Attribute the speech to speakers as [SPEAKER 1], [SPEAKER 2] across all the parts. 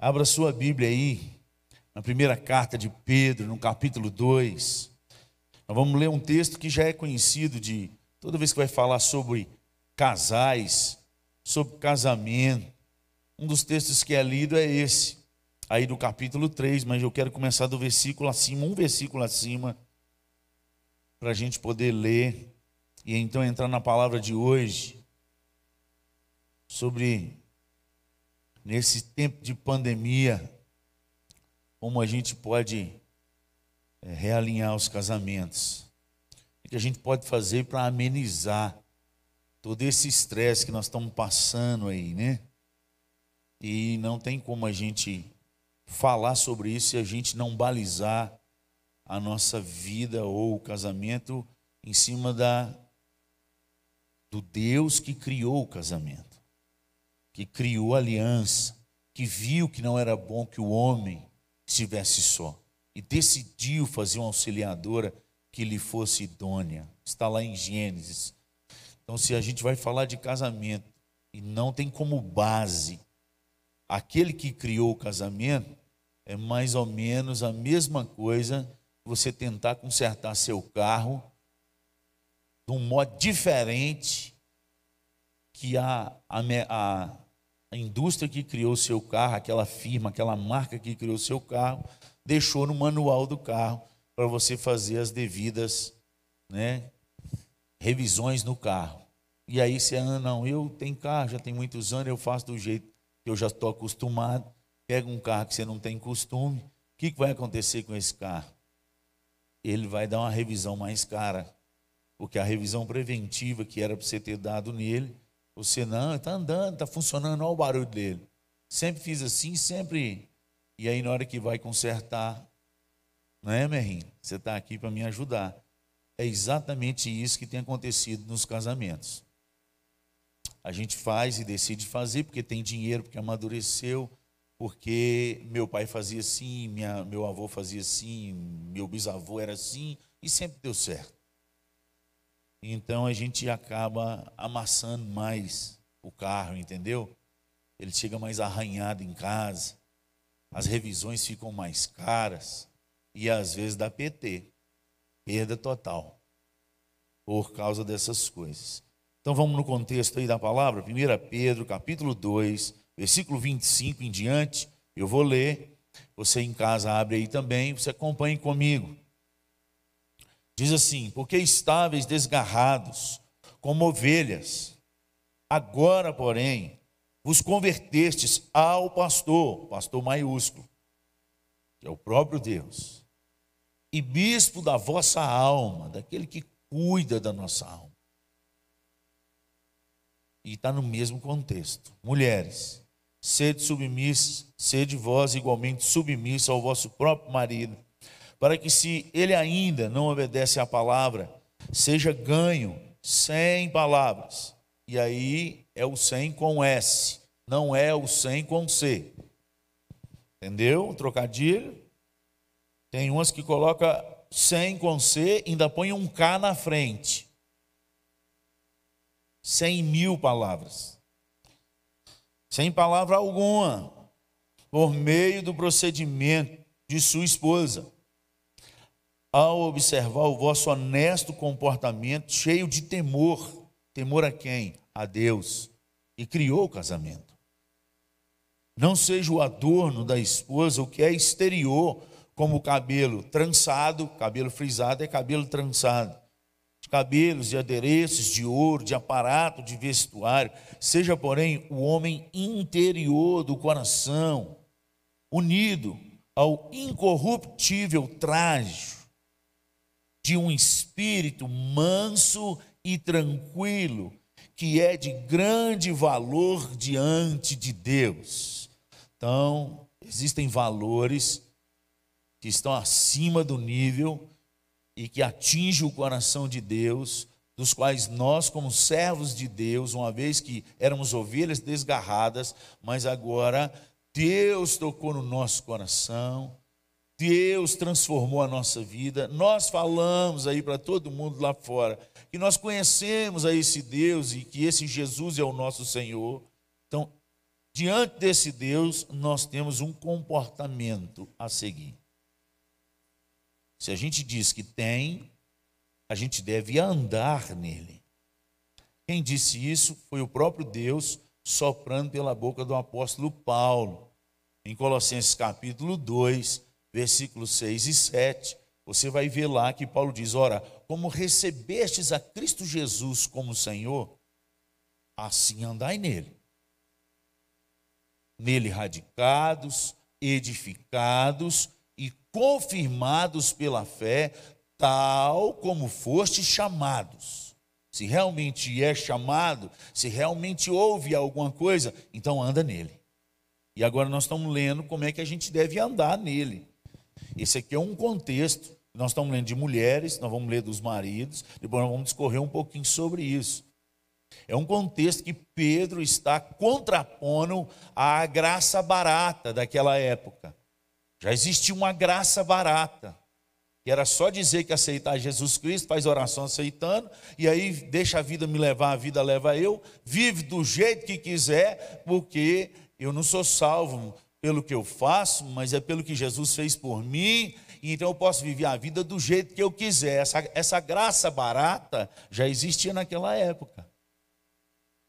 [SPEAKER 1] Abra sua Bíblia aí, na primeira carta de Pedro, no capítulo 2. Nós vamos ler um texto que já é conhecido de toda vez que vai falar sobre casais, sobre casamento. Um dos textos que é lido é esse, aí do capítulo 3, mas eu quero começar do versículo acima, um versículo acima, para a gente poder ler e então entrar na palavra de hoje sobre nesse tempo de pandemia como a gente pode é, realinhar os casamentos, o que a gente pode fazer para amenizar todo esse estresse que nós estamos passando aí, né? E não tem como a gente falar sobre isso se a gente não balizar a nossa vida ou o casamento em cima da do Deus que criou o casamento, que criou aliança, que viu que não era bom que o homem estivesse só e decidiu fazer uma auxiliadora que lhe fosse idônea. Está lá em Gênesis. Então, se a gente vai falar de casamento e não tem como base aquele que criou o casamento, é mais ou menos a mesma coisa você tentar consertar seu carro de um modo diferente que a, a, a indústria que criou seu carro, aquela firma, aquela marca que criou seu carro, deixou no manual do carro para você fazer as devidas né, revisões no carro. E aí você, ah, não, eu tenho carro, já tem muitos anos, eu faço do jeito que eu já estou acostumado. Pega um carro que você não tem costume, o que vai acontecer com esse carro? Ele vai dar uma revisão mais cara porque a revisão preventiva que era para você ter dado nele, você não, está andando, está funcionando, olha o barulho dele. Sempre fiz assim, sempre. E aí, na hora que vai consertar, não é, Merrim? Você está aqui para me ajudar. É exatamente isso que tem acontecido nos casamentos. A gente faz e decide fazer porque tem dinheiro, porque amadureceu, porque meu pai fazia assim, minha, meu avô fazia assim, meu bisavô era assim, e sempre deu certo. Então a gente acaba amassando mais o carro, entendeu? Ele chega mais arranhado em casa, as revisões ficam mais caras e às vezes dá PT, perda total, por causa dessas coisas. Então vamos no contexto aí da palavra, 1 Pedro, capítulo 2, versículo 25 em diante, eu vou ler, você em casa abre aí também, você acompanhe comigo. Diz assim: Porque estáveis desgarrados, como ovelhas, agora, porém, vos convertestes ao pastor, pastor maiúsculo, que é o próprio Deus, e bispo da vossa alma, daquele que cuida da nossa alma. E está no mesmo contexto. Mulheres, sede submissas, sede vós igualmente submissa ao vosso próprio marido para que, se ele ainda não obedece à palavra, seja ganho sem palavras. E aí é o sem com S, não é o sem com C. Entendeu? trocadilho. Tem umas que coloca sem com C, ainda põe um K na frente. Cem mil palavras. Sem palavra alguma. Por meio do procedimento de sua esposa ao observar o vosso honesto comportamento, cheio de temor. Temor a quem? A Deus, e criou o casamento. Não seja o adorno da esposa o que é exterior, como o cabelo trançado, cabelo frisado é cabelo trançado, de cabelos, de adereços, de ouro, de aparato, de vestuário. Seja, porém, o homem interior do coração, unido ao incorruptível traje de um espírito manso e tranquilo, que é de grande valor diante de Deus. Então, existem valores que estão acima do nível e que atingem o coração de Deus, dos quais nós, como servos de Deus, uma vez que éramos ovelhas desgarradas, mas agora Deus tocou no nosso coração Deus transformou a nossa vida. Nós falamos aí para todo mundo lá fora que nós conhecemos a esse Deus e que esse Jesus é o nosso Senhor. Então, diante desse Deus, nós temos um comportamento a seguir. Se a gente diz que tem, a gente deve andar nele. Quem disse isso foi o próprio Deus soprando pela boca do apóstolo Paulo. Em Colossenses capítulo 2, versículos 6 e 7, você vai ver lá que Paulo diz: Ora, como recebestes a Cristo Jesus como Senhor, assim andai nele. Nele radicados, edificados e confirmados pela fé, tal como foste chamados. Se realmente é chamado, se realmente houve alguma coisa, então anda nele. E agora nós estamos lendo como é que a gente deve andar nele. Esse aqui é um contexto. Nós estamos lendo de mulheres, nós vamos ler dos maridos, depois nós vamos discorrer um pouquinho sobre isso. É um contexto que Pedro está contrapondo à graça barata daquela época. Já existia uma graça barata, que era só dizer que aceitar Jesus Cristo, faz oração aceitando, e aí deixa a vida me levar, a vida leva eu, vive do jeito que quiser, porque eu não sou salvo pelo que eu faço, mas é pelo que Jesus fez por mim, então eu posso viver a vida do jeito que eu quiser. Essa, essa graça barata já existia naquela época.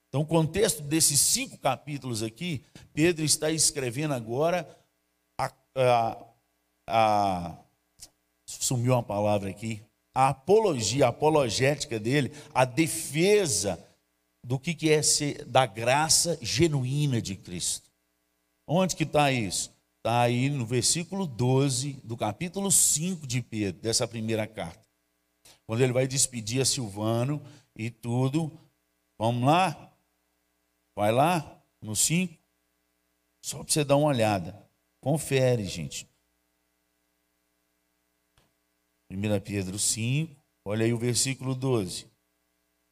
[SPEAKER 1] Então, o contexto desses cinco capítulos aqui, Pedro está escrevendo agora a, a, a sumiu uma palavra aqui, a apologia, a apologética dele, a defesa do que, que é ser da graça genuína de Cristo. Onde que está isso? Está aí no versículo 12 do capítulo 5 de Pedro, dessa primeira carta. Quando ele vai despedir a Silvano e tudo. Vamos lá? Vai lá no 5, só para você dar uma olhada. Confere, gente. 1 Pedro 5, olha aí o versículo 12.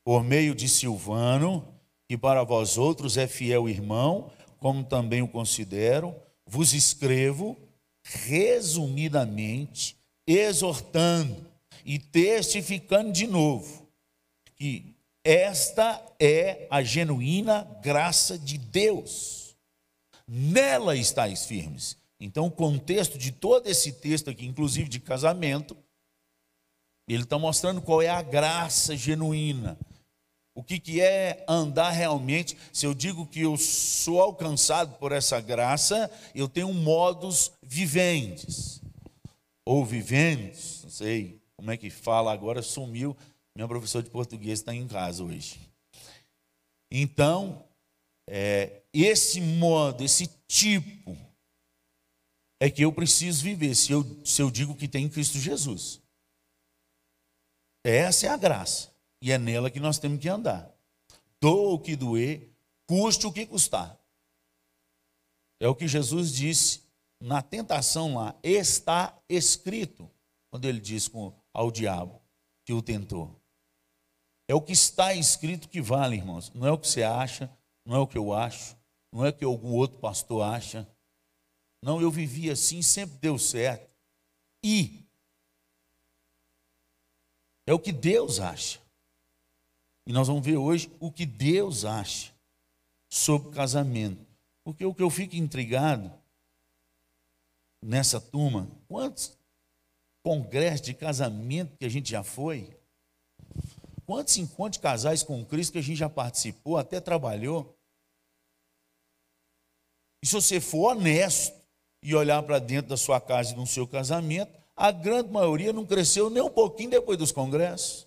[SPEAKER 1] Por meio de Silvano, que para vós outros é fiel irmão, como também o considero, vos escrevo resumidamente, exortando e testificando de novo que esta é a genuína graça de Deus. Nela estáis firmes. Então, o contexto de todo esse texto aqui, inclusive de casamento, ele está mostrando qual é a graça genuína. O que, que é andar realmente? Se eu digo que eu sou alcançado por essa graça, eu tenho modos viventes. Ou viventes, não sei como é que fala agora, sumiu minha professora de português está em casa hoje. Então, é, esse modo, esse tipo, é que eu preciso viver se eu, se eu digo que tem Cristo Jesus. Essa é a graça. E é nela que nós temos que andar. Doa o que doer, custe o que custar. É o que Jesus disse na tentação lá. Está escrito. Quando ele disse ao diabo que o tentou. É o que está escrito que vale, irmãos. Não é o que você acha, não é o que eu acho, não é o que algum outro pastor acha. Não, eu vivi assim, sempre deu certo. E é o que Deus acha. E nós vamos ver hoje o que Deus acha sobre casamento. Porque o que eu fico intrigado nessa turma, quantos congressos de casamento que a gente já foi? Quantos encontros de casais com Cristo que a gente já participou, até trabalhou? E se você for honesto e olhar para dentro da sua casa e no seu casamento, a grande maioria não cresceu nem um pouquinho depois dos congressos.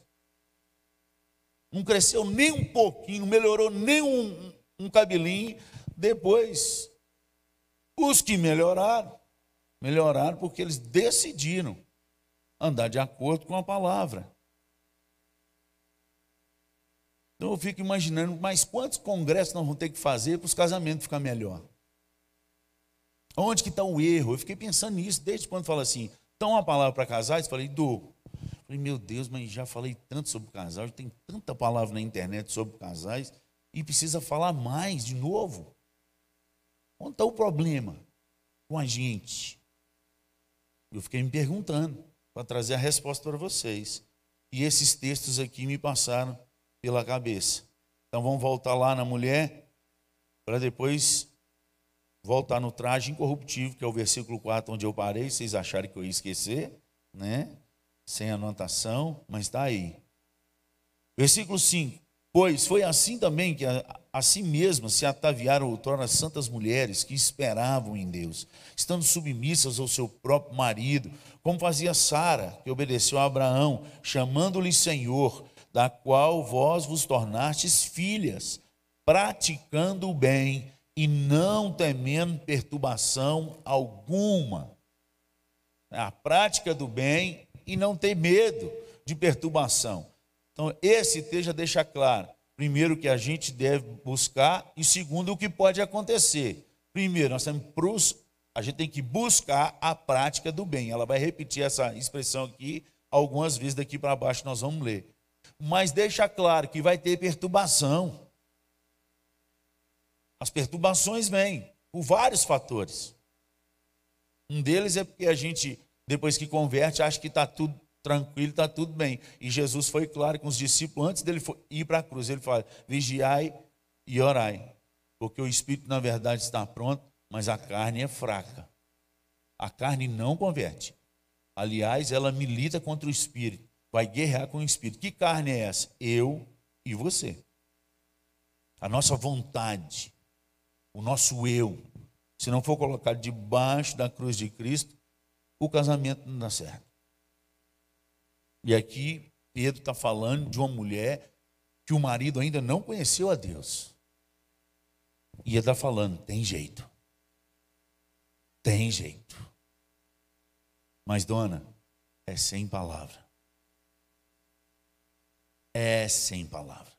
[SPEAKER 1] Não cresceu nem um pouquinho, melhorou nem um, um cabelinho depois. Os que melhoraram, melhoraram porque eles decidiram andar de acordo com a palavra. Então eu fico imaginando, mas quantos congressos nós vamos ter que fazer para os casamentos ficar melhor? Onde que está o erro? Eu fiquei pensando nisso desde quando fala assim, então uma palavra para casais, falei, dou. Falei, meu Deus, mas já falei tanto sobre casais, tem tanta palavra na internet sobre casais, e precisa falar mais de novo. Onde está o problema com a gente? Eu fiquei me perguntando para trazer a resposta para vocês. E esses textos aqui me passaram pela cabeça. Então vamos voltar lá na mulher, para depois voltar no traje incorruptível, que é o versículo 4 onde eu parei, vocês acharem que eu ia esquecer, né? Sem anotação, mas está aí. Versículo 5. Pois foi assim também que a, a si mesmas se ataviaram outrora as santas mulheres que esperavam em Deus, estando submissas ao seu próprio marido, como fazia Sara, que obedeceu a Abraão, chamando-lhe Senhor, da qual vós vos tornastes filhas, praticando o bem e não temendo perturbação alguma. A prática do bem e não ter medo de perturbação. Então, esse texto deixa claro, primeiro, que a gente deve buscar, e segundo, o que pode acontecer. Primeiro, nós temos a gente tem que buscar a prática do bem. Ela vai repetir essa expressão aqui algumas vezes daqui para baixo nós vamos ler. Mas deixa claro que vai ter perturbação. As perturbações vêm por vários fatores. Um deles é porque a gente, depois que converte, acha que está tudo tranquilo, está tudo bem. E Jesus foi claro com os discípulos, antes dele ir para a cruz, ele fala: vigiai e orai, porque o espírito, na verdade, está pronto, mas a carne é fraca. A carne não converte. Aliás, ela milita contra o espírito, vai guerrear com o espírito. Que carne é essa? Eu e você. A nossa vontade, o nosso eu, se não for colocado debaixo da cruz de Cristo, o casamento não dá certo. E aqui Pedro está falando de uma mulher que o marido ainda não conheceu a Deus. E ele está falando: tem jeito. Tem jeito. Mas, dona, é sem palavra. É sem palavra.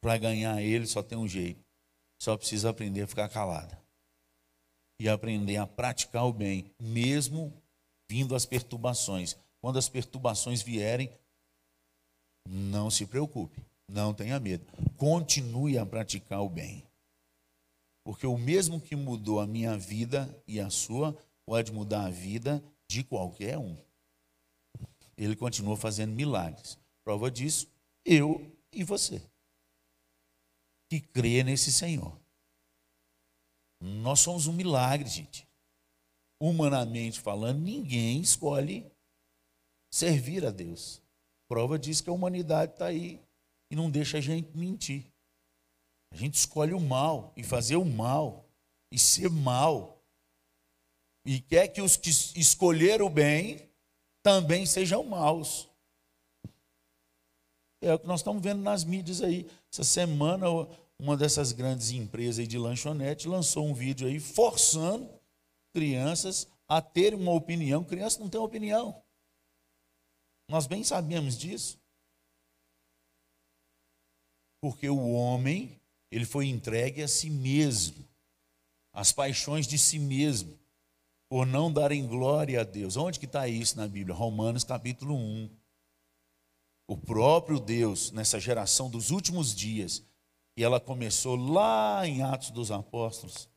[SPEAKER 1] Para ganhar ele só tem um jeito. Só precisa aprender a ficar calada. E aprender a praticar o bem, mesmo vindo as perturbações. Quando as perturbações vierem, não se preocupe, não tenha medo. Continue a praticar o bem. Porque o mesmo que mudou a minha vida e a sua, pode mudar a vida de qualquer um. Ele continua fazendo milagres. Prova disso, eu e você. Que crê nesse Senhor. Nós somos um milagre, gente. Humanamente falando, ninguém escolhe servir a Deus. Prova disso que a humanidade está aí e não deixa a gente mentir. A gente escolhe o mal e fazer o mal e ser mal. E quer que os que escolheram o bem também sejam maus. É o que nós estamos vendo nas mídias aí. Essa semana, uma dessas grandes empresas de lanchonete lançou um vídeo aí forçando crianças a terem uma opinião. Criança não tem opinião. Nós bem sabemos disso. Porque o homem, ele foi entregue a si mesmo, às paixões de si mesmo, por não darem glória a Deus. Onde que está isso na Bíblia? Romanos capítulo 1. O próprio Deus, nessa geração dos últimos dias, e ela começou lá em Atos dos Apóstolos,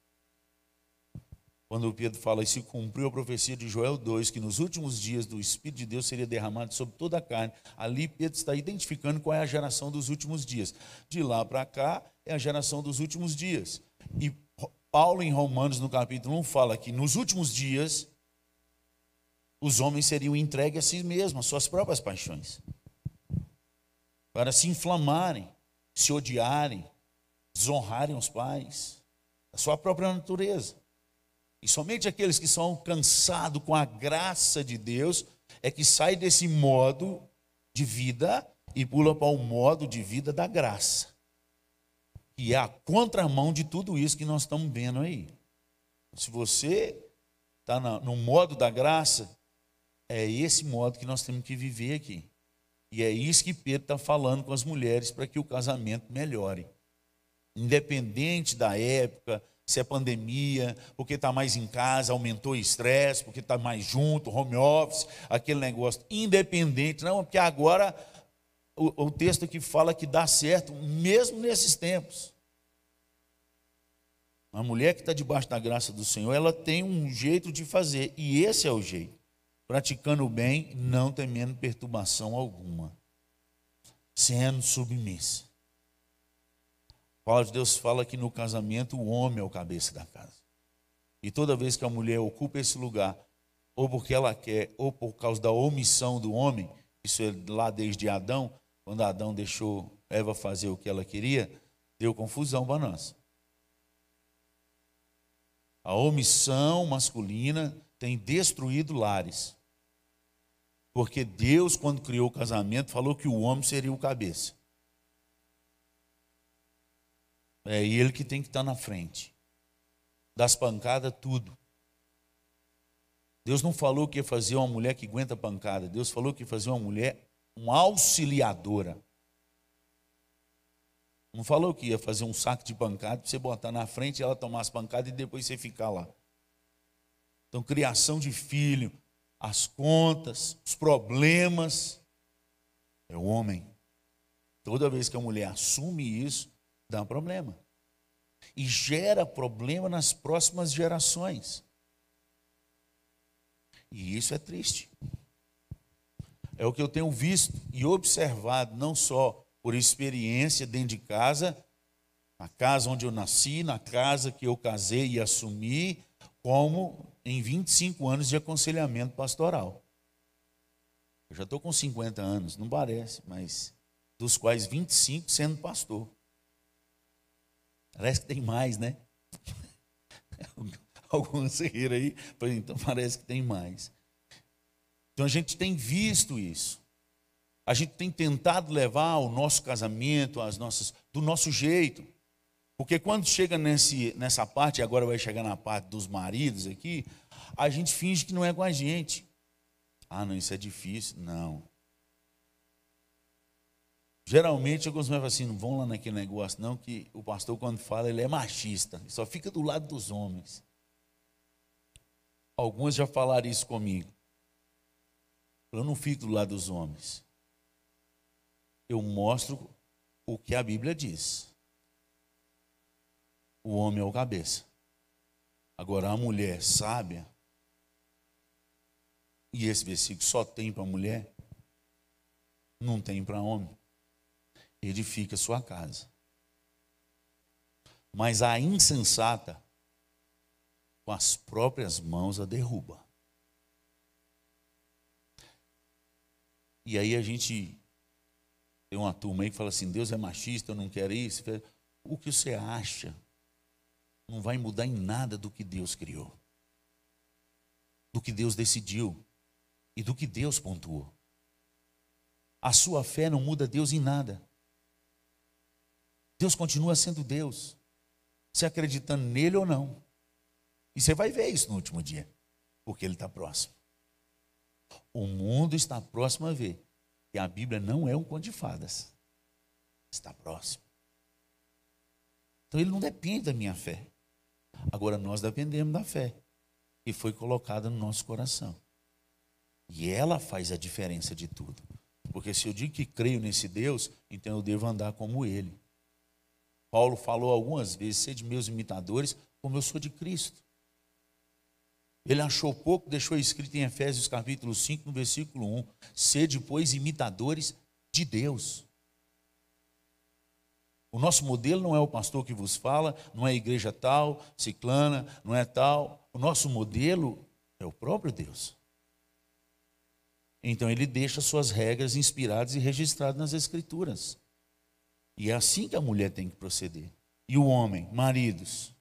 [SPEAKER 1] quando Pedro fala e se cumpriu a profecia de Joel 2, que nos últimos dias do Espírito de Deus seria derramado sobre toda a carne, ali Pedro está identificando qual é a geração dos últimos dias. De lá para cá é a geração dos últimos dias. E Paulo, em Romanos, no capítulo 1, fala que nos últimos dias os homens seriam entregues a si mesmos, às suas próprias paixões, para se inflamarem, se odiarem, desonrarem os pais, a sua própria natureza. E somente aqueles que são alcançados com a graça de Deus é que saem desse modo de vida e pula para o modo de vida da graça. Que é a contramão de tudo isso que nós estamos vendo aí. Se você está no modo da graça, é esse modo que nós temos que viver aqui. E é isso que Pedro está falando com as mulheres para que o casamento melhore. Independente da época, se é pandemia, porque está mais em casa, aumentou o estresse, porque está mais junto, home office, aquele negócio independente, não, porque agora o, o texto que fala que dá certo, mesmo nesses tempos. A mulher que está debaixo da graça do Senhor, ela tem um jeito de fazer, e esse é o jeito. Praticando o bem, não temendo perturbação alguma, sendo submissa. A palavra de Deus fala que no casamento o homem é o cabeça da casa. E toda vez que a mulher ocupa esse lugar, ou porque ela quer, ou por causa da omissão do homem, isso é lá desde Adão, quando Adão deixou Eva fazer o que ela queria, deu confusão para nós. A omissão masculina tem destruído lares. Porque Deus, quando criou o casamento, falou que o homem seria o cabeça. É ele que tem que estar na frente. Das pancadas, tudo. Deus não falou que ia fazer uma mulher que aguenta pancada. Deus falou que ia fazer uma mulher, uma auxiliadora. Não falou que ia fazer um saco de pancada para você botar na frente ela tomar as pancadas e depois você ficar lá. Então, criação de filho, as contas, os problemas, é o homem. Toda vez que a mulher assume isso, dá um problema. E gera problema nas próximas gerações. E isso é triste. É o que eu tenho visto e observado, não só por experiência dentro de casa, na casa onde eu nasci, na casa que eu casei e assumi, como em 25 anos de aconselhamento pastoral. Eu já estou com 50 anos, não parece, mas dos quais 25 sendo pastor. Parece que tem mais, né? Alguns riram aí, então parece que tem mais. Então a gente tem visto isso. A gente tem tentado levar o nosso casamento, as nossas, do nosso jeito. Porque quando chega nesse, nessa parte, e agora vai chegar na parte dos maridos aqui, a gente finge que não é com a gente. Ah, não, isso é difícil. Não. Geralmente alguns falam assim, não vão lá naquele negócio, não, que o pastor, quando fala, ele é machista, só fica do lado dos homens. Alguns já falaram isso comigo. Eu não fico do lado dos homens eu mostro o que a Bíblia diz. O homem é o cabeça. Agora, a mulher sábia, e esse versículo só tem para mulher, não tem para homem. Edifica sua casa. Mas a insensata, com as próprias mãos, a derruba. E aí a gente tem uma turma aí que fala assim: Deus é machista, eu não quero isso. O que você acha não vai mudar em nada do que Deus criou, do que Deus decidiu e do que Deus pontuou. A sua fé não muda Deus em nada. Deus continua sendo Deus, se acreditando nele ou não. E você vai ver isso no último dia, porque ele está próximo. O mundo está próximo a ver que a Bíblia não é um conto de fadas. Está próximo. Então ele não depende da minha fé. Agora nós dependemos da fé que foi colocada no nosso coração. E ela faz a diferença de tudo. Porque se eu digo que creio nesse Deus, então eu devo andar como ele. Paulo falou algumas vezes: sede meus imitadores, como eu sou de Cristo. Ele achou pouco, deixou escrito em Efésios capítulo 5, no versículo 1: Sede, pois, imitadores de Deus. O nosso modelo não é o pastor que vos fala, não é a igreja tal, ciclana, não é tal. O nosso modelo é o próprio Deus. Então ele deixa suas regras inspiradas e registradas nas Escrituras. E é assim que a mulher tem que proceder. E o homem, maridos.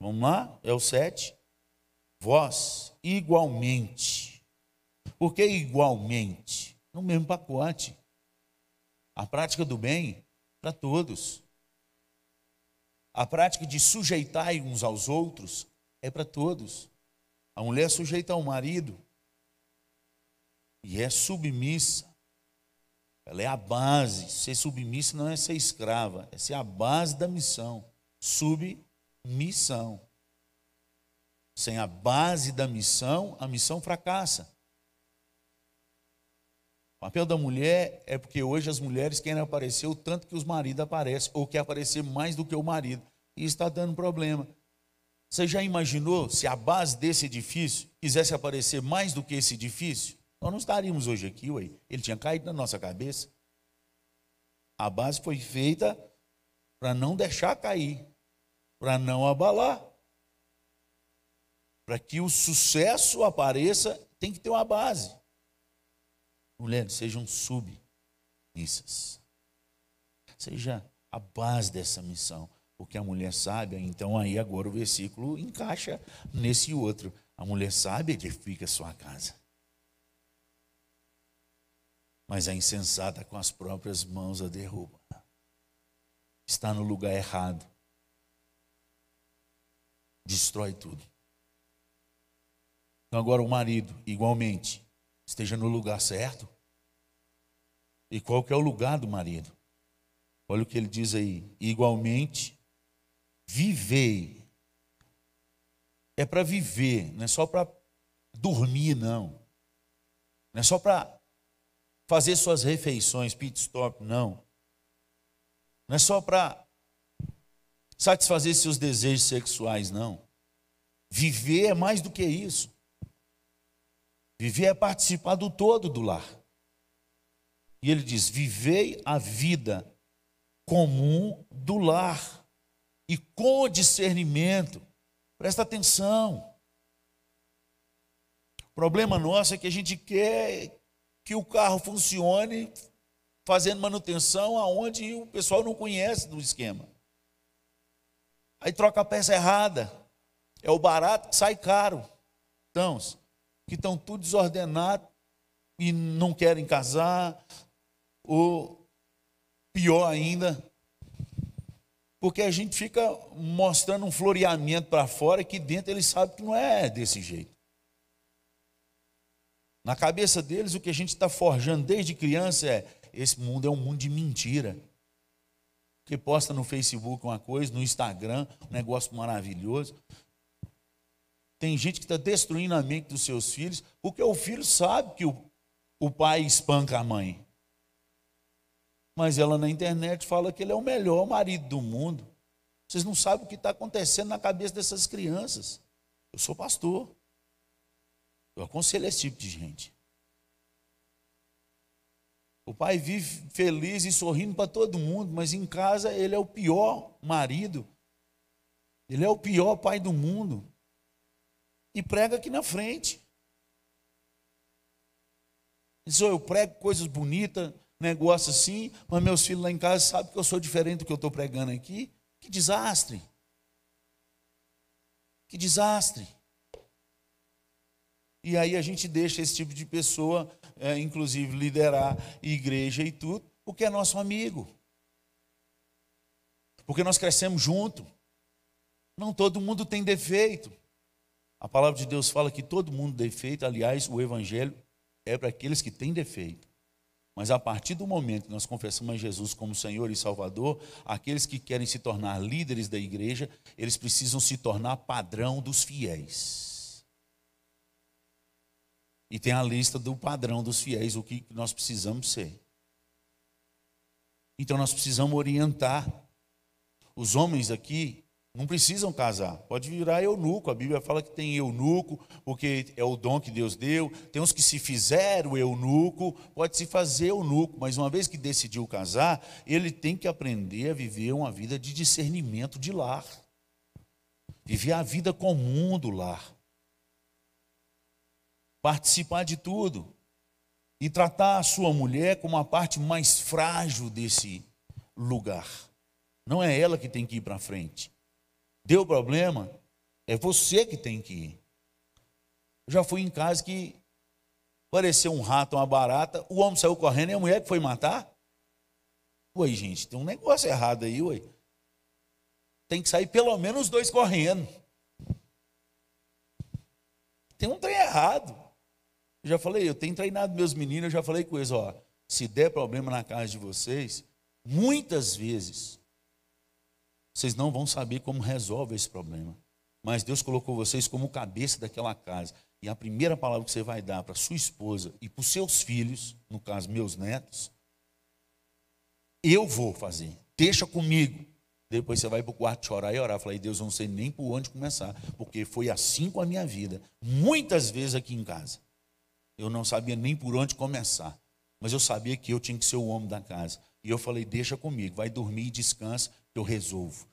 [SPEAKER 1] Vamos lá? É o 7 vós igualmente. Por que igualmente? No mesmo pacote. A prática do bem para todos. A prática de sujeitar uns aos outros é para todos. A mulher sujeita ao marido e é submissa. Ela é a base. Ser submissa não é ser escrava, é ser a base da missão. Submissão. Sem a base da missão, a missão fracassa. O papel da mulher é porque hoje as mulheres querem aparecer o tanto que os maridos aparecem, ou quer aparecer mais do que o marido. E está dando problema. Você já imaginou se a base desse edifício quisesse aparecer mais do que esse edifício? Nós não estaríamos hoje aqui, ué. Ele tinha caído na nossa cabeça. A base foi feita para não deixar cair, para não abalar. Para que o sucesso apareça, tem que ter uma base. Mulheres, sejam submissas. Seja a base dessa missão. Porque a mulher sábia, então aí agora o versículo encaixa nesse outro. A mulher sábia edifica sua casa. Mas a insensata com as próprias mãos a derruba. Está no lugar errado. Destrói tudo. Então agora o marido, igualmente, esteja no lugar certo. E qual que é o lugar do marido? Olha o que ele diz aí. Igualmente, vivei. É para viver, não é só para dormir, não. Não é só para fazer suas refeições, pit stop, não. Não é só para satisfazer seus desejos sexuais, não. Viver é mais do que isso. Viver é participar do todo do lar. E ele diz: vivei a vida comum do lar e com discernimento. Presta atenção. O problema nosso é que a gente quer que o carro funcione fazendo manutenção aonde o pessoal não conhece do esquema. Aí troca a peça errada. É o barato que sai caro. Então, que estão tudo desordenado e não querem casar, ou pior ainda, porque a gente fica mostrando um floreamento para fora que dentro eles sabem que não é desse jeito. Na cabeça deles, o que a gente está forjando desde criança é: esse mundo é um mundo de mentira. Que posta no Facebook uma coisa, no Instagram, um negócio maravilhoso. Tem gente que está destruindo a mente dos seus filhos, porque o filho sabe que o, o pai espanca a mãe mas ela na internet fala que ele é o melhor marido do mundo. Vocês não sabem o que está acontecendo na cabeça dessas crianças. Eu sou pastor. Eu aconselho esse tipo de gente. O pai vive feliz e sorrindo para todo mundo, mas em casa ele é o pior marido. Ele é o pior pai do mundo. E prega aqui na frente. Diz, eu prego coisas bonitas, negócio assim, mas meus filhos lá em casa sabem que eu sou diferente do que eu estou pregando aqui. Que desastre! Que desastre! E aí a gente deixa esse tipo de pessoa, é, inclusive, liderar igreja e tudo, porque é nosso amigo. Porque nós crescemos junto. Não todo mundo tem defeito. A palavra de Deus fala que todo mundo defeito, aliás, o evangelho é para aqueles que têm defeito. Mas a partir do momento que nós confessamos a Jesus como Senhor e Salvador, aqueles que querem se tornar líderes da igreja, eles precisam se tornar padrão dos fiéis. E tem a lista do padrão dos fiéis, o que nós precisamos ser. Então nós precisamos orientar os homens aqui não precisam casar, pode virar eunuco. A Bíblia fala que tem eunuco, porque é o dom que Deus deu. Tem uns que se fizeram eunuco, pode se fazer eunuco, mas uma vez que decidiu casar, ele tem que aprender a viver uma vida de discernimento de lar. Viver a vida comum do lar. Participar de tudo. E tratar a sua mulher como a parte mais frágil desse lugar. Não é ela que tem que ir para frente. Deu problema, é você que tem que ir. Eu já fui em casa que apareceu um rato, uma barata, o homem saiu correndo e a mulher que foi matar. Ué, gente, tem um negócio errado aí, ué. Tem que sair pelo menos os dois correndo. Tem um trem errado. Eu já falei, eu tenho treinado meus meninos, eu já falei com eles, ó, se der problema na casa de vocês, muitas vezes vocês não vão saber como resolve esse problema. Mas Deus colocou vocês como cabeça daquela casa. E a primeira palavra que você vai dar para sua esposa e para os seus filhos, no caso, meus netos, eu vou fazer. Deixa comigo. Depois você vai para o quarto chorar e orar. Falei, Deus, não sei nem por onde começar, porque foi assim com a minha vida. Muitas vezes aqui em casa. Eu não sabia nem por onde começar. Mas eu sabia que eu tinha que ser o homem da casa. E eu falei, deixa comigo, vai dormir e descansa, eu resolvo.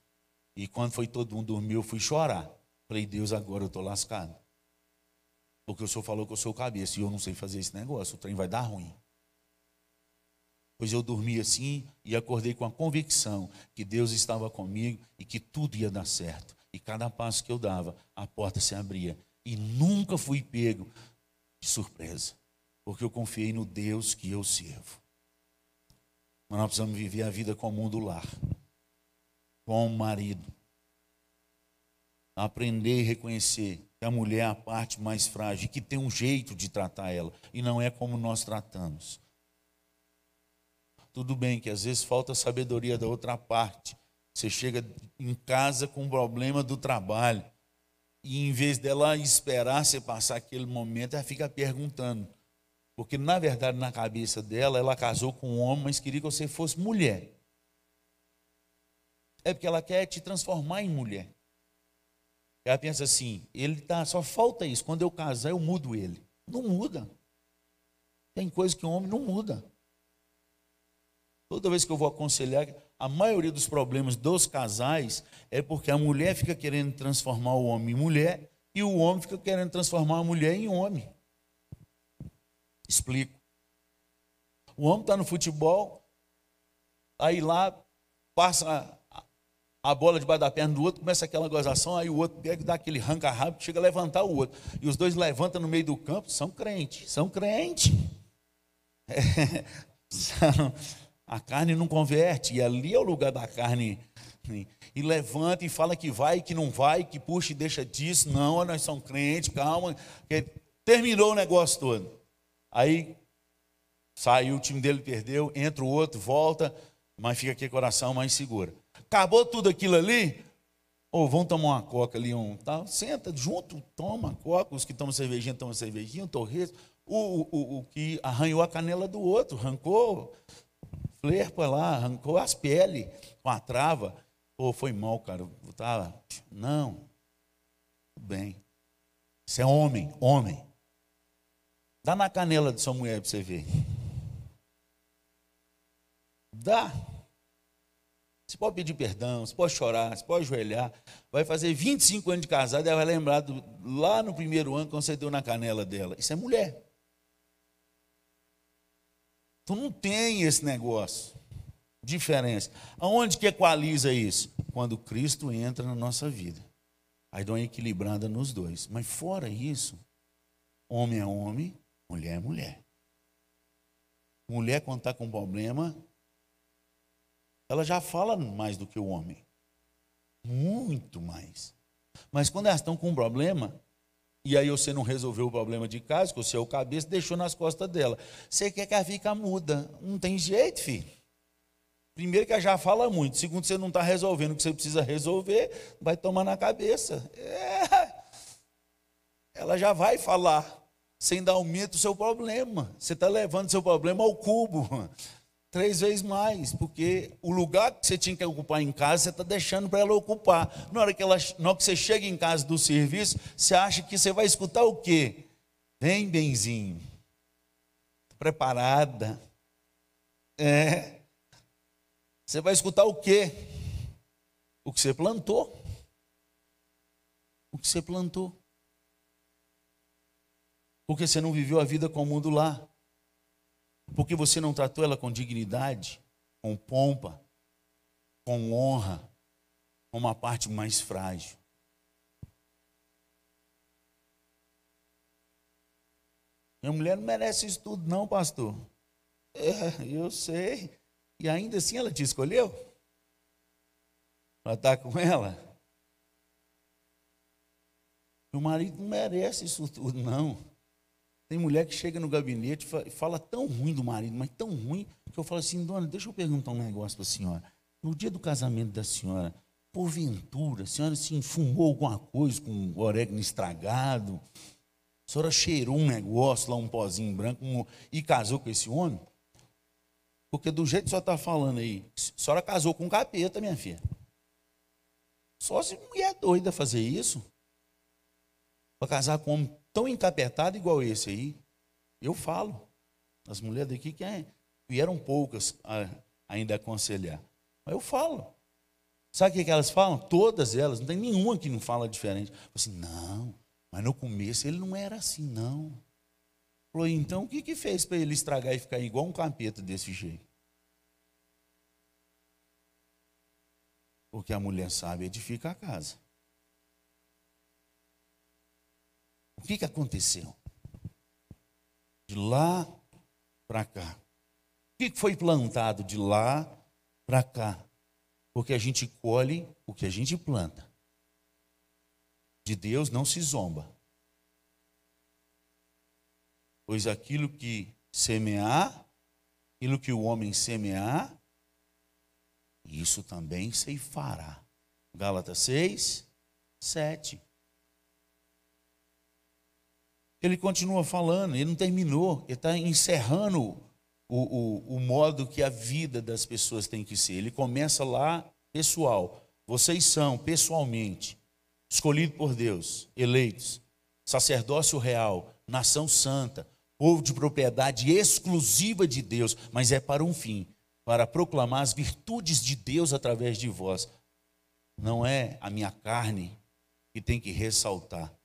[SPEAKER 1] E quando foi todo mundo dormir, eu fui chorar. Falei, Deus, agora eu estou lascado. Porque o senhor falou que eu sou cabeça e eu não sei fazer esse negócio, o trem vai dar ruim. Pois eu dormi assim e acordei com a convicção que Deus estava comigo e que tudo ia dar certo. E cada passo que eu dava, a porta se abria. E nunca fui pego de surpresa, porque eu confiei no Deus que eu sirvo. Mas nós precisamos viver a vida comum do lar, com o marido. Aprender e reconhecer que a mulher é a parte mais frágil, que tem um jeito de tratar ela, e não é como nós tratamos. Tudo bem que às vezes falta sabedoria da outra parte. Você chega em casa com um problema do trabalho. E em vez dela esperar você passar aquele momento, ela fica perguntando. Porque, na verdade, na cabeça dela, ela casou com um homem, mas queria que você fosse mulher. É porque ela quer te transformar em mulher. Ela pensa assim: ele tá, só falta isso. Quando eu casar, eu mudo ele. Não muda. Tem coisa que o homem não muda. Toda vez que eu vou aconselhar, a maioria dos problemas dos casais é porque a mulher fica querendo transformar o homem em mulher e o homem fica querendo transformar a mulher em homem. Explico. O homem está no futebol, aí lá passa a bola debaixo da perna do outro, começa aquela gozação, aí o outro pega e dá aquele ranca rápido, chega a levantar o outro. E os dois levantam no meio do campo, são crentes, são crentes. É, a carne não converte, e ali é o lugar da carne. E levanta e fala que vai, que não vai, que puxa e deixa disso. Não, nós somos crentes, calma. Terminou o negócio todo. Aí saiu, o time dele perdeu, entra o outro, volta, mas fica aqui coração mais seguro. Acabou tudo aquilo ali, ou oh, vamos tomar uma coca ali, um tal. Senta junto, toma coca. Os que tomam cervejinha tomam cervejinha, um. O, o, o, que arranhou a canela do outro, arrancou flerpa lá, arrancou as peles com a trava. Pô, foi mal, cara. Tava... Não. Tudo bem. Isso é homem, homem. Dá na canela de sua mulher para você ver. Dá. Você pode pedir perdão, você pode chorar, você pode ajoelhar. Vai fazer 25 anos de casado, ela vai lembrar do, lá no primeiro ano quando você deu na canela dela. Isso é mulher. Tu não tem esse negócio. Diferença. Aonde que equaliza isso? Quando Cristo entra na nossa vida. Aí dá uma equilibrada nos dois. Mas fora isso, homem é homem, mulher é mulher. Mulher, quando está com problema, ela já fala mais do que o homem. Muito mais. Mas quando elas estão com um problema, e aí você não resolveu o problema de casa, que o cabeça, deixou nas costas dela. Você quer que ela fique muda. Não tem jeito, filho. Primeiro que ela já fala muito. Segundo, você não está resolvendo o que você precisa resolver, vai tomar na cabeça. É. Ela já vai falar, sem dar aumento o seu problema. Você está levando seu problema ao cubo três vezes mais, porque o lugar que você tinha que ocupar em casa, você está deixando para ela ocupar. Na hora, que ela, na hora que você chega em casa do serviço, você acha que você vai escutar o quê? Vem, benzinho. Preparada. É. Você vai escutar o quê? O que você plantou. O que você plantou. Porque você não viveu a vida com o mundo lá. Porque você não tratou ela com dignidade, com pompa, com honra, com uma parte mais frágil. Minha mulher não merece isso tudo, não, pastor. É, eu sei. E ainda assim ela te escolheu? Para estar com ela? Meu marido não merece isso tudo, não. Tem mulher que chega no gabinete e fala tão ruim do marido, mas tão ruim, que eu falo assim, dona, deixa eu perguntar um negócio para a senhora. No dia do casamento da senhora, porventura, a senhora se enfumou alguma coisa com orégano estragado? A senhora cheirou um negócio lá, um pozinho branco, um, e casou com esse homem? Porque do jeito que a senhora está falando aí, a senhora casou com um capeta, minha filha. Só se mulher doida fazer isso. Para casar com um homem tão encapetado igual esse aí. Eu falo. As mulheres daqui que é, vieram poucas a, ainda aconselhar. Mas eu falo. Sabe o que elas falam? Todas elas, não tem nenhuma que não fala diferente. Assim, não, mas no começo ele não era assim, não. Falou, então o que, que fez para ele estragar e ficar igual um capeta desse jeito? Porque a mulher sabe edifica a casa. O que, que aconteceu? De lá para cá. O que foi plantado de lá para cá? Porque a gente colhe o que a gente planta. De Deus não se zomba. Pois aquilo que semear, aquilo que o homem semear, isso também ceifará. Gálatas 6, 7. Ele continua falando, ele não terminou, ele está encerrando o, o, o modo que a vida das pessoas tem que ser. Ele começa lá, pessoal. Vocês são, pessoalmente, escolhidos por Deus, eleitos, sacerdócio real, nação santa, povo de propriedade exclusiva de Deus, mas é para um fim para proclamar as virtudes de Deus através de vós. Não é a minha carne que tem que ressaltar,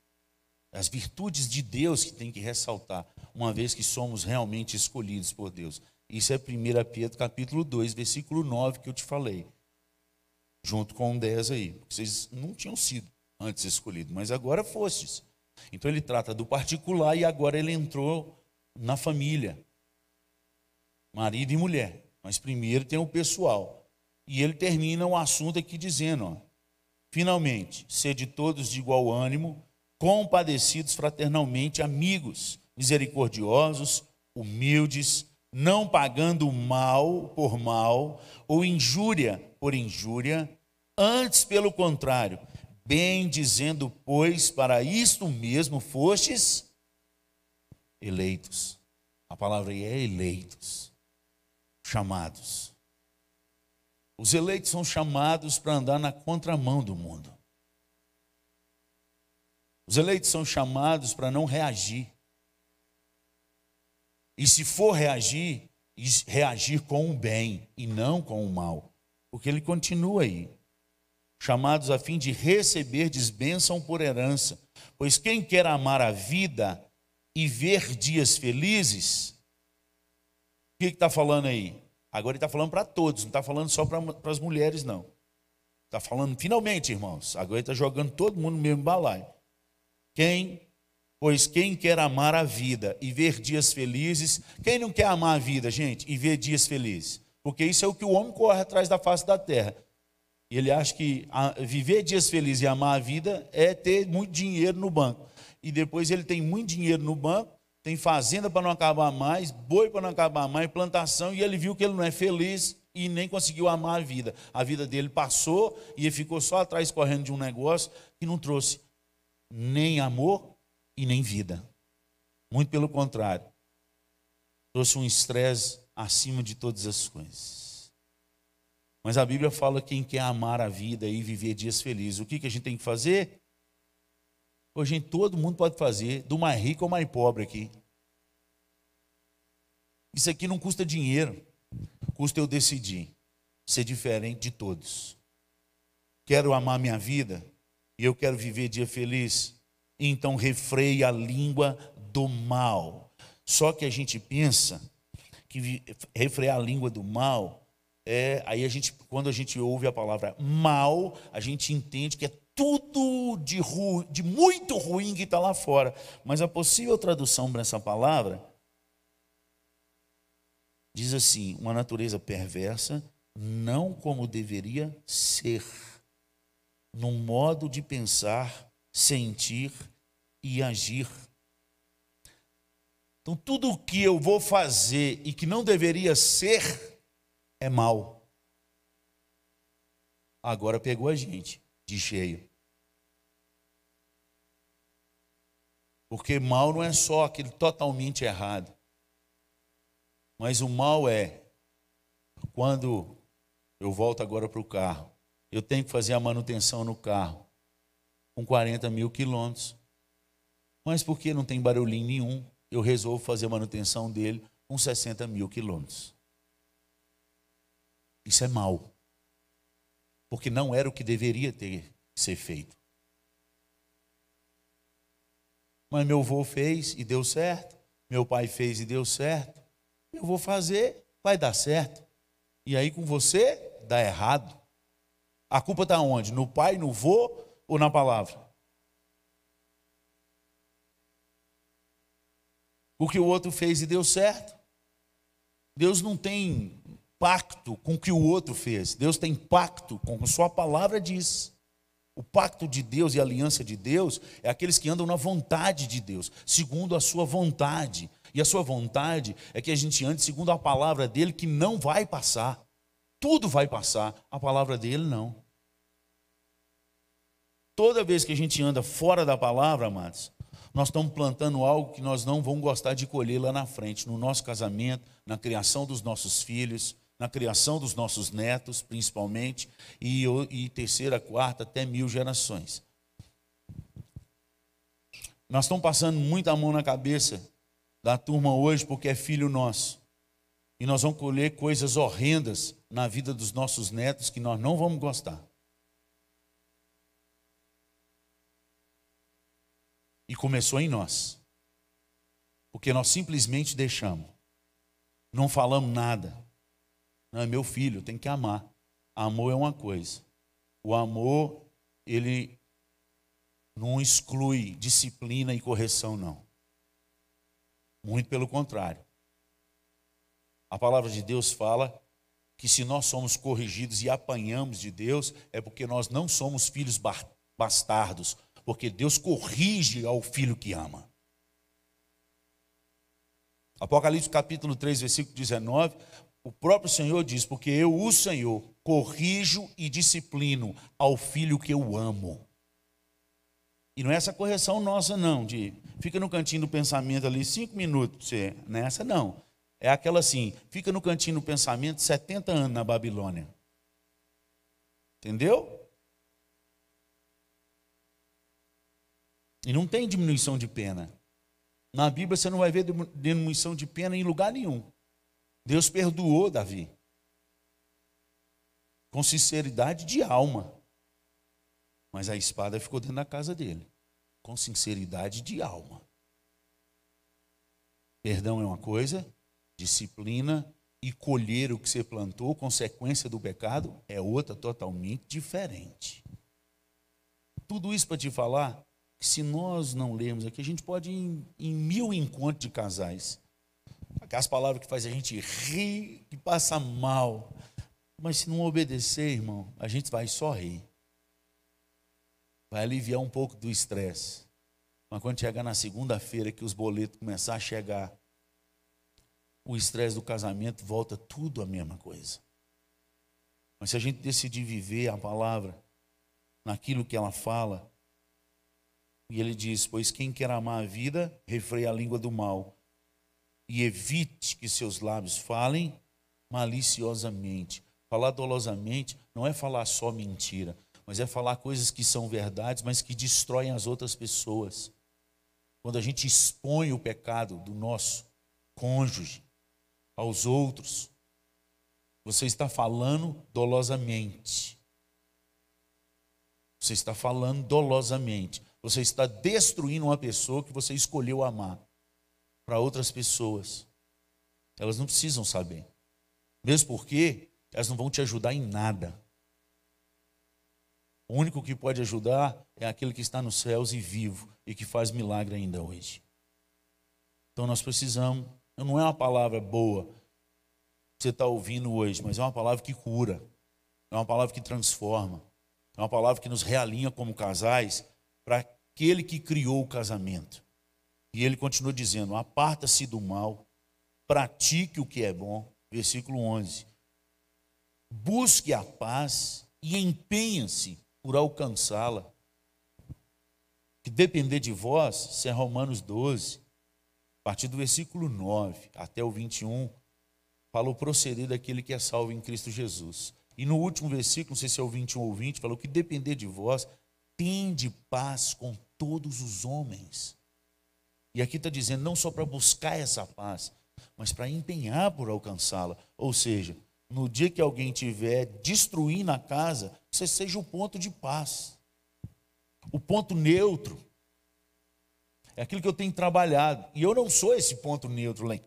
[SPEAKER 1] as virtudes de Deus que tem que ressaltar, uma vez que somos realmente escolhidos por Deus. Isso é 1 Pedro capítulo 2, versículo 9 que eu te falei. Junto com o 10 aí. Vocês não tinham sido antes escolhidos, mas agora fostes. Então ele trata do particular e agora ele entrou na família. Marido e mulher. Mas primeiro tem o pessoal. E ele termina o assunto aqui dizendo: ó, finalmente, sede todos de igual ânimo, compadecidos fraternalmente, amigos, misericordiosos, humildes, não pagando mal por mal ou injúria por injúria, antes pelo contrário, bem dizendo, pois para isto mesmo fostes eleitos. A palavra aí é eleitos, chamados. Os eleitos são chamados para andar na contramão do mundo. Os eleitos são chamados para não reagir. E se for reagir, reagir com o bem e não com o mal. Porque ele continua aí. Chamados a fim de receber bênção por herança. Pois quem quer amar a vida e ver dias felizes, o que está falando aí? Agora ele está falando para todos, não está falando só para as mulheres, não. Está falando, finalmente, irmãos, agora ele está jogando todo mundo no mesmo balaio. Quem, pois quem quer amar a vida e ver dias felizes, quem não quer amar a vida, gente, e ver dias felizes? Porque isso é o que o homem corre atrás da face da terra. Ele acha que viver dias felizes e amar a vida é ter muito dinheiro no banco. E depois ele tem muito dinheiro no banco, tem fazenda para não acabar mais, boi para não acabar mais, plantação, e ele viu que ele não é feliz e nem conseguiu amar a vida. A vida dele passou e ele ficou só atrás correndo de um negócio que não trouxe nem amor e nem vida. Muito pelo contrário. Trouxe um estresse acima de todas as coisas. Mas a Bíblia fala que quem quer amar a vida e viver dias felizes, o que, que a gente tem que fazer? Hoje todo mundo pode fazer, do mais rico ao mais pobre aqui. Isso aqui não custa dinheiro, custa eu decidir ser diferente de todos. Quero amar minha vida, e eu quero viver dia feliz, então refreie a língua do mal. Só que a gente pensa que refrear a língua do mal é aí a gente quando a gente ouve a palavra mal, a gente entende que é tudo de, ru, de muito ruim que está lá fora. Mas a possível tradução para essa palavra diz assim: uma natureza perversa, não como deveria ser no modo de pensar, sentir e agir. Então, tudo o que eu vou fazer e que não deveria ser é mal. Agora pegou a gente de cheio. Porque mal não é só aquele totalmente errado. Mas o mal é quando eu volto agora para o carro eu tenho que fazer a manutenção no carro com 40 mil quilômetros. Mas porque não tem barulhinho nenhum, eu resolvo fazer a manutenção dele com 60 mil quilômetros. Isso é mal. porque não era o que deveria ter ser feito. Mas meu avô fez e deu certo, meu pai fez e deu certo. Eu vou fazer, vai dar certo. E aí com você dá errado. A culpa está onde? No pai, no vô ou na palavra? O que o outro fez e deu certo. Deus não tem pacto com o que o outro fez. Deus tem pacto com o que sua palavra diz. O pacto de Deus e a aliança de Deus é aqueles que andam na vontade de Deus, segundo a sua vontade. E a sua vontade é que a gente ande segundo a palavra dele, que não vai passar. Tudo vai passar, a palavra dele não. Toda vez que a gente anda fora da palavra, amados, nós estamos plantando algo que nós não vamos gostar de colher lá na frente, no nosso casamento, na criação dos nossos filhos, na criação dos nossos netos, principalmente, e, e terceira, quarta, até mil gerações. Nós estamos passando muita mão na cabeça da turma hoje porque é filho nosso. E nós vamos colher coisas horrendas na vida dos nossos netos que nós não vamos gostar. E começou em nós. Porque nós simplesmente deixamos. Não falamos nada. Não, é meu filho, tem que amar. Amor é uma coisa. O amor, ele não exclui disciplina e correção, não. Muito pelo contrário. A palavra de Deus fala que se nós somos corrigidos e apanhamos de Deus, é porque nós não somos filhos bastardos, porque Deus corrige ao filho que ama. Apocalipse capítulo 3, versículo 19, o próprio Senhor diz: Porque eu, o Senhor, corrijo e disciplino ao filho que eu amo. E não é essa correção nossa, não, de fica no cantinho do pensamento ali cinco minutos, você, nessa não é não. É aquela assim, fica no cantinho do pensamento 70 anos na Babilônia. Entendeu? E não tem diminuição de pena. Na Bíblia você não vai ver diminuição de pena em lugar nenhum. Deus perdoou Davi. Com sinceridade de alma. Mas a espada ficou dentro da casa dele. Com sinceridade de alma. Perdão é uma coisa, disciplina e colher o que você plantou, consequência do pecado, é outra totalmente diferente. Tudo isso para te falar se nós não lermos aqui, a gente pode ir em, em mil encontros de casais. Aquelas palavras que fazem a gente rir, que passa mal. Mas se não obedecer, irmão, a gente vai só rir. Vai aliviar um pouco do estresse. Mas quando chegar na segunda-feira que os boletos começar a chegar, o estresse do casamento volta tudo a mesma coisa. Mas se a gente decidir viver a palavra naquilo que ela fala, e ele diz: Pois quem quer amar a vida, refreia a língua do mal, e evite que seus lábios falem maliciosamente. Falar dolosamente não é falar só mentira, mas é falar coisas que são verdades, mas que destroem as outras pessoas. Quando a gente expõe o pecado do nosso cônjuge aos outros, você está falando dolosamente. Você está falando dolosamente. Você está destruindo uma pessoa que você escolheu amar para outras pessoas. Elas não precisam saber. Mesmo porque elas não vão te ajudar em nada. O único que pode ajudar é aquele que está nos céus e vivo e que faz milagre ainda hoje. Então nós precisamos. Não é uma palavra boa que você está ouvindo hoje, mas é uma palavra que cura. É uma palavra que transforma. É uma palavra que nos realinha como casais para aquele que criou o casamento. E ele continua dizendo: aparta-se do mal, pratique o que é bom. Versículo 11. Busque a paz e empenhe-se por alcançá-la. Que depender de vós, se é Romanos 12, a partir do versículo 9 até o 21, fala o proceder daquele que é salvo em Cristo Jesus. E no último versículo, não sei se é o 21 ou 20, falou que depender de vós, tende paz com todos os homens. E aqui está dizendo não só para buscar essa paz, mas para empenhar por alcançá-la. Ou seja, no dia que alguém tiver destruindo a casa, você seja o ponto de paz, o ponto neutro. É aquilo que eu tenho trabalhado. E eu não sou esse ponto neutro lá em,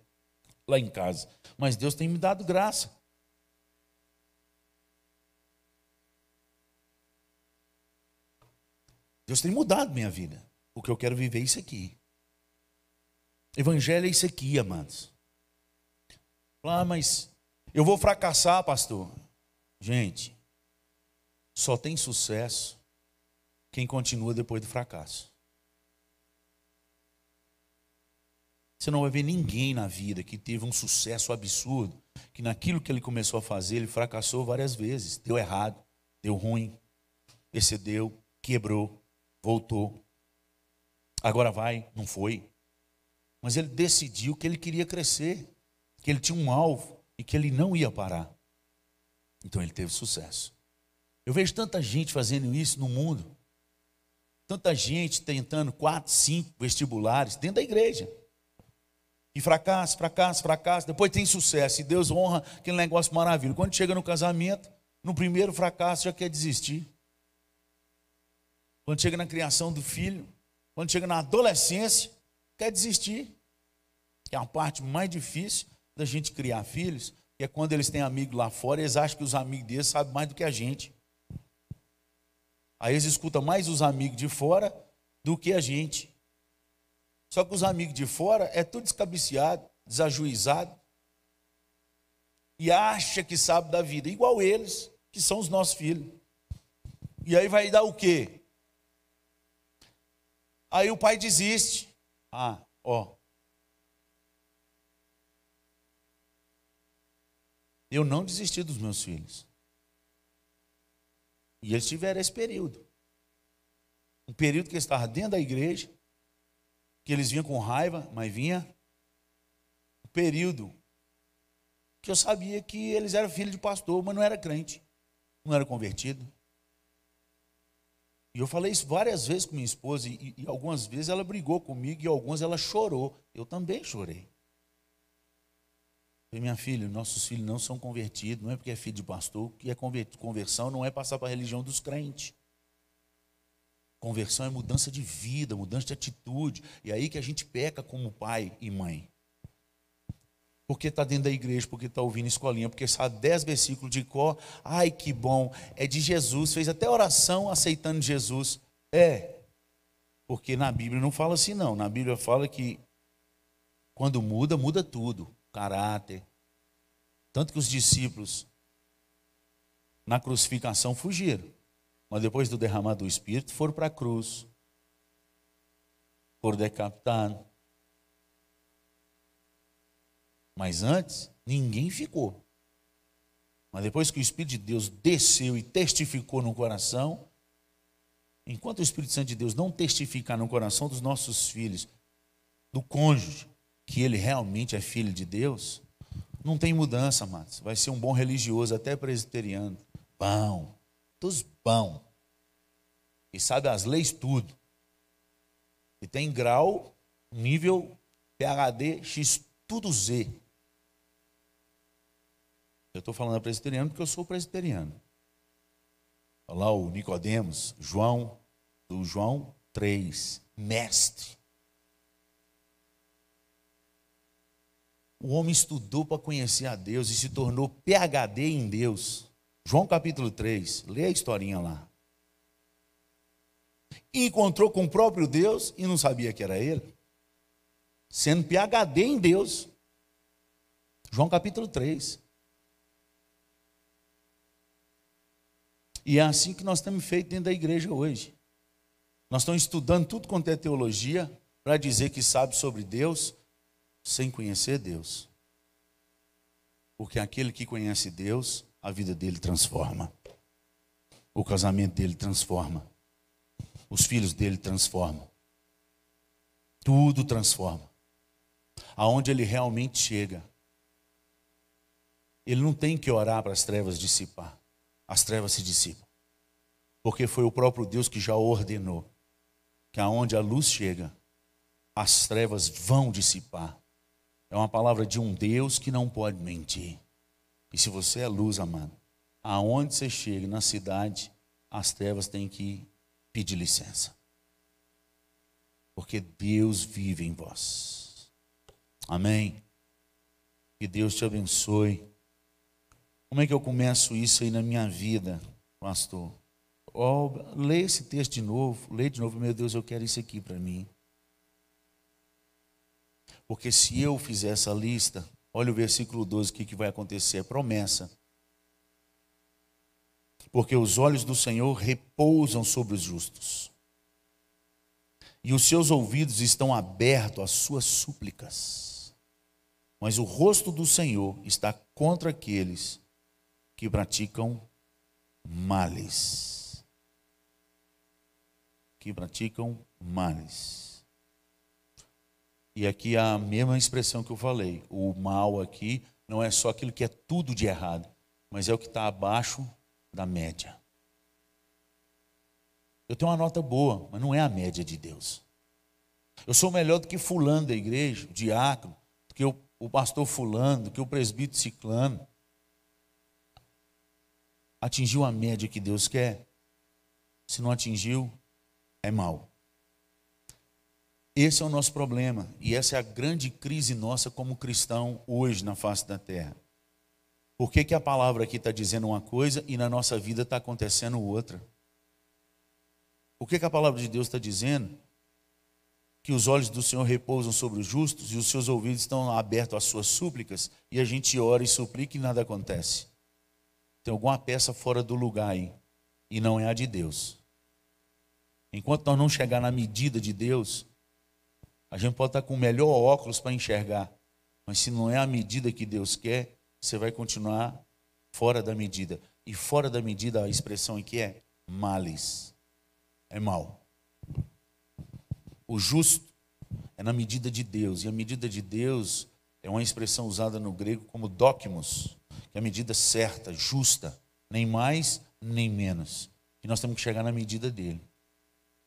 [SPEAKER 1] lá em casa. Mas Deus tem me dado graça. Deus tem mudado minha vida. Porque eu quero viver isso aqui. Evangelho é isso aqui, amados. Ah, mas eu vou fracassar, pastor. Gente, só tem sucesso quem continua depois do fracasso. Você não vai ver ninguém na vida que teve um sucesso absurdo, que naquilo que ele começou a fazer, ele fracassou várias vezes. Deu errado, deu ruim, excedeu, quebrou, voltou. Agora vai, não foi. Mas ele decidiu que ele queria crescer, que ele tinha um alvo e que ele não ia parar. Então ele teve sucesso. Eu vejo tanta gente fazendo isso no mundo. Tanta gente tentando quatro, cinco vestibulares dentro da igreja. E fracasso, fracasso, fracasso. Depois tem sucesso. E Deus honra aquele negócio maravilhoso. Quando chega no casamento, no primeiro fracasso já quer desistir. Quando chega na criação do filho, quando chega na adolescência, quer desistir. Que é a parte mais difícil da gente criar filhos, que é quando eles têm amigos lá fora, eles acham que os amigos deles sabem mais do que a gente. Aí eles escutam mais os amigos de fora do que a gente. Só que os amigos de fora é tudo descabiciado, desajuizado. E acha que sabe da vida, igual eles, que são os nossos filhos. E aí vai dar o quê? Aí o pai desiste. Ah, ó. Eu não desisti dos meus filhos. E eles tiveram esse período. Um período que estava dentro da igreja, que eles vinham com raiva, mas vinha um período que eu sabia que eles eram filhos de pastor, mas não era crente, não era convertido. E eu falei isso várias vezes com minha esposa, e, e algumas vezes ela brigou comigo, e algumas ela chorou. Eu também chorei. Falei, minha filha, nossos filhos não são convertidos, não é porque é filho de pastor, que é conversão, não é passar para a religião dos crentes. Conversão é mudança de vida, mudança de atitude. E é aí que a gente peca como pai e mãe. Porque está dentro da igreja, porque está ouvindo escolinha, porque sabe dez versículos de cor. Ai, que bom. É de Jesus. Fez até oração aceitando Jesus. É. Porque na Bíblia não fala assim, não. Na Bíblia fala que quando muda, muda tudo. Caráter. Tanto que os discípulos na crucificação fugiram. Mas depois do derramar do Espírito, foram para a cruz. Foram decapitados. Mas antes, ninguém ficou. Mas depois que o Espírito de Deus desceu e testificou no coração, enquanto o Espírito Santo de Deus não testificar no coração dos nossos filhos, do cônjuge, que ele realmente é filho de Deus, não tem mudança, amados. Vai ser um bom religioso, até presbiteriano. Bom dos bons. E sabe as leis tudo. E tem grau, nível PHD, X, tudo Z. Eu estou falando presbiteriano porque eu sou presbiteriano. Lá o Nicodemos, João, do João 3, mestre. O homem estudou para conhecer a Deus e se tornou PhD em Deus. João capítulo 3, lê a historinha lá. encontrou com o próprio Deus e não sabia que era ele. Sendo PhD em Deus. João capítulo 3. E é assim que nós temos feito dentro da igreja hoje. Nós estamos estudando tudo quanto é teologia para dizer que sabe sobre Deus sem conhecer Deus. Porque aquele que conhece Deus a vida dele transforma. O casamento dele transforma. Os filhos dele transformam. Tudo transforma. Aonde ele realmente chega. Ele não tem que orar para as trevas dissipar. As trevas se dissipam. Porque foi o próprio Deus que já ordenou que aonde a luz chega, as trevas vão dissipar. É uma palavra de um Deus que não pode mentir. E se você é luz, amado, aonde você chega na cidade, as trevas têm que pedir licença. Porque Deus vive em vós. Amém. Que Deus te abençoe. Como é que eu começo isso aí na minha vida, pastor? Oh, lê esse texto de novo, lê de novo, meu Deus, eu quero isso aqui para mim. Porque se eu fizer essa lista, olha o versículo 12, o que, que vai acontecer? É promessa. Porque os olhos do Senhor repousam sobre os justos, e os seus ouvidos estão abertos às suas súplicas. Mas o rosto do Senhor está contra aqueles que praticam males. Que praticam males. E aqui a mesma expressão que eu falei. O mal aqui não é só aquilo que é tudo de errado, mas é o que está abaixo da média. Eu tenho uma nota boa, mas não é a média de Deus. Eu sou melhor do que fulano da igreja, o diácono, do que o, o pastor fulano, do que o presbítero ciclano atingiu a média que Deus quer. Se não atingiu, é mal. Esse é o nosso problema e essa é a grande crise nossa como cristão hoje na face da terra. Por que, que a palavra aqui está dizendo uma coisa e na nossa vida está acontecendo outra? Por que, que a palavra de Deus está dizendo que os olhos do Senhor repousam sobre os justos e os seus ouvidos estão abertos às suas súplicas e a gente ora e suplica e nada acontece? Tem alguma peça fora do lugar aí. E não é a de Deus. Enquanto nós não chegar na medida de Deus, a gente pode estar com o melhor óculos para enxergar. Mas se não é a medida que Deus quer, você vai continuar fora da medida. E fora da medida, a expressão aqui é males. É mal. O justo é na medida de Deus. E a medida de Deus é uma expressão usada no grego como docmos é a medida certa, justa, nem mais nem menos. E nós temos que chegar na medida dele.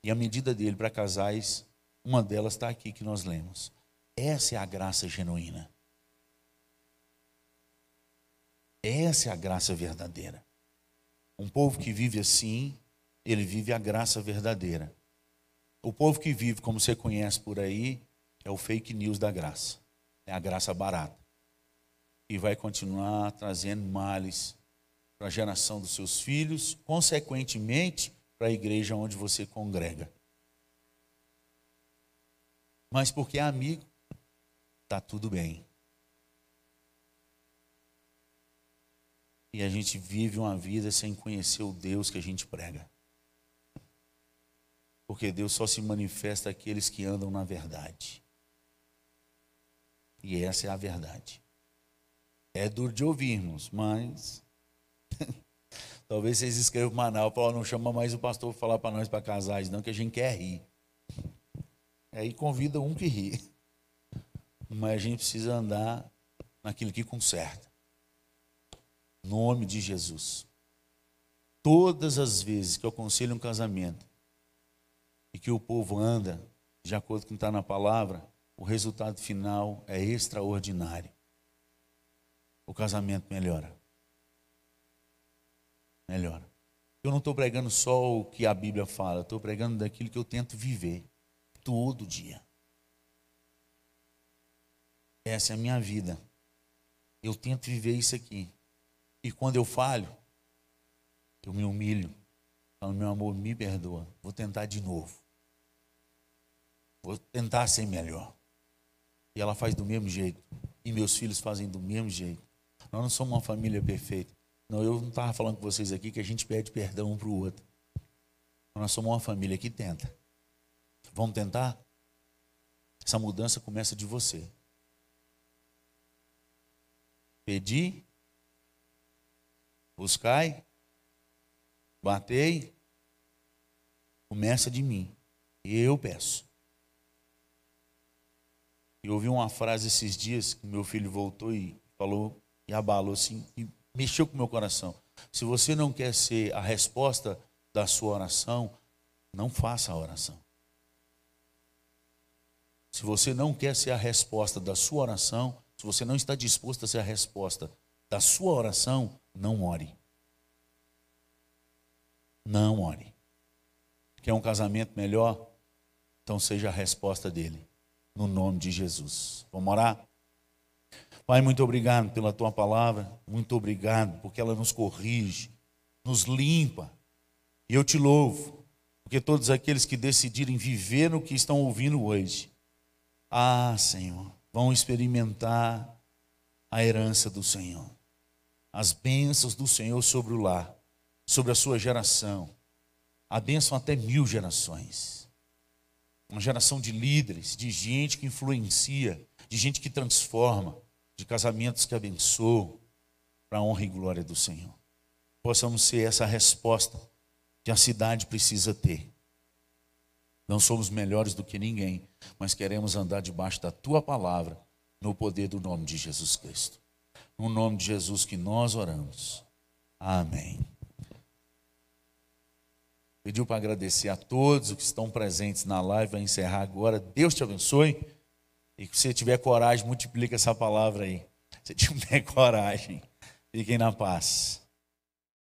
[SPEAKER 1] E a medida dele para casais, uma delas está aqui que nós lemos. Essa é a graça genuína. Essa é a graça verdadeira. Um povo que vive assim, ele vive a graça verdadeira. O povo que vive, como você conhece por aí, é o fake news da graça. É a graça barata e vai continuar trazendo males para a geração dos seus filhos, consequentemente para a igreja onde você congrega. Mas porque é amigo, está tudo bem. E a gente vive uma vida sem conhecer o Deus que a gente prega. Porque Deus só se manifesta àqueles que andam na verdade. E essa é a verdade. É duro de ouvirmos, mas talvez vocês escrevam Manaus, para não chama mais o pastor para falar para nós para casais, não, que a gente quer rir. Aí convida um que ri. Mas a gente precisa andar naquilo que conserta. Nome de Jesus. Todas as vezes que eu aconselho um casamento e que o povo anda de acordo com o que está na palavra, o resultado final é extraordinário o casamento melhora. Melhora. Eu não estou pregando só o que a Bíblia fala, estou pregando daquilo que eu tento viver todo dia. Essa é a minha vida. Eu tento viver isso aqui. E quando eu falho, eu me humilho. Falo, meu amor, me perdoa. Vou tentar de novo. Vou tentar ser melhor. E ela faz do mesmo jeito. E meus filhos fazem do mesmo jeito. Nós não somos uma família perfeita. Não, eu não estava falando com vocês aqui que a gente pede perdão um para o outro. Nós somos uma família que tenta. Vamos tentar? Essa mudança começa de você. Pedi, buscai, batei, começa de mim. E eu peço. Eu ouvi uma frase esses dias que meu filho voltou e falou e abalou assim, e mexeu com o meu coração. Se você não quer ser a resposta da sua oração, não faça a oração. Se você não quer ser a resposta da sua oração, se você não está disposto a ser a resposta da sua oração, não ore. Não ore. Quer um casamento melhor? Então seja a resposta dele, no nome de Jesus. Vamos orar? Pai, muito obrigado pela tua palavra, muito obrigado porque ela nos corrige, nos limpa. E eu te louvo, porque todos aqueles que decidirem viver no que estão ouvindo hoje, ah, Senhor, vão experimentar a herança do Senhor, as bênçãos do Senhor sobre o lar, sobre a sua geração, a bênção até mil gerações. Uma geração de líderes, de gente que influencia, de gente que transforma, de casamentos que abençoam, para a honra e glória do Senhor. Possamos ser essa resposta que a cidade precisa ter. Não somos melhores do que ninguém, mas queremos andar debaixo da tua palavra, no poder do nome de Jesus Cristo. No nome de Jesus que nós oramos. Amém. Pediu para agradecer a todos os que estão presentes na live, vai encerrar agora. Deus te abençoe. E se você tiver coragem, multiplica essa palavra aí. Se tiver coragem, fiquem na paz.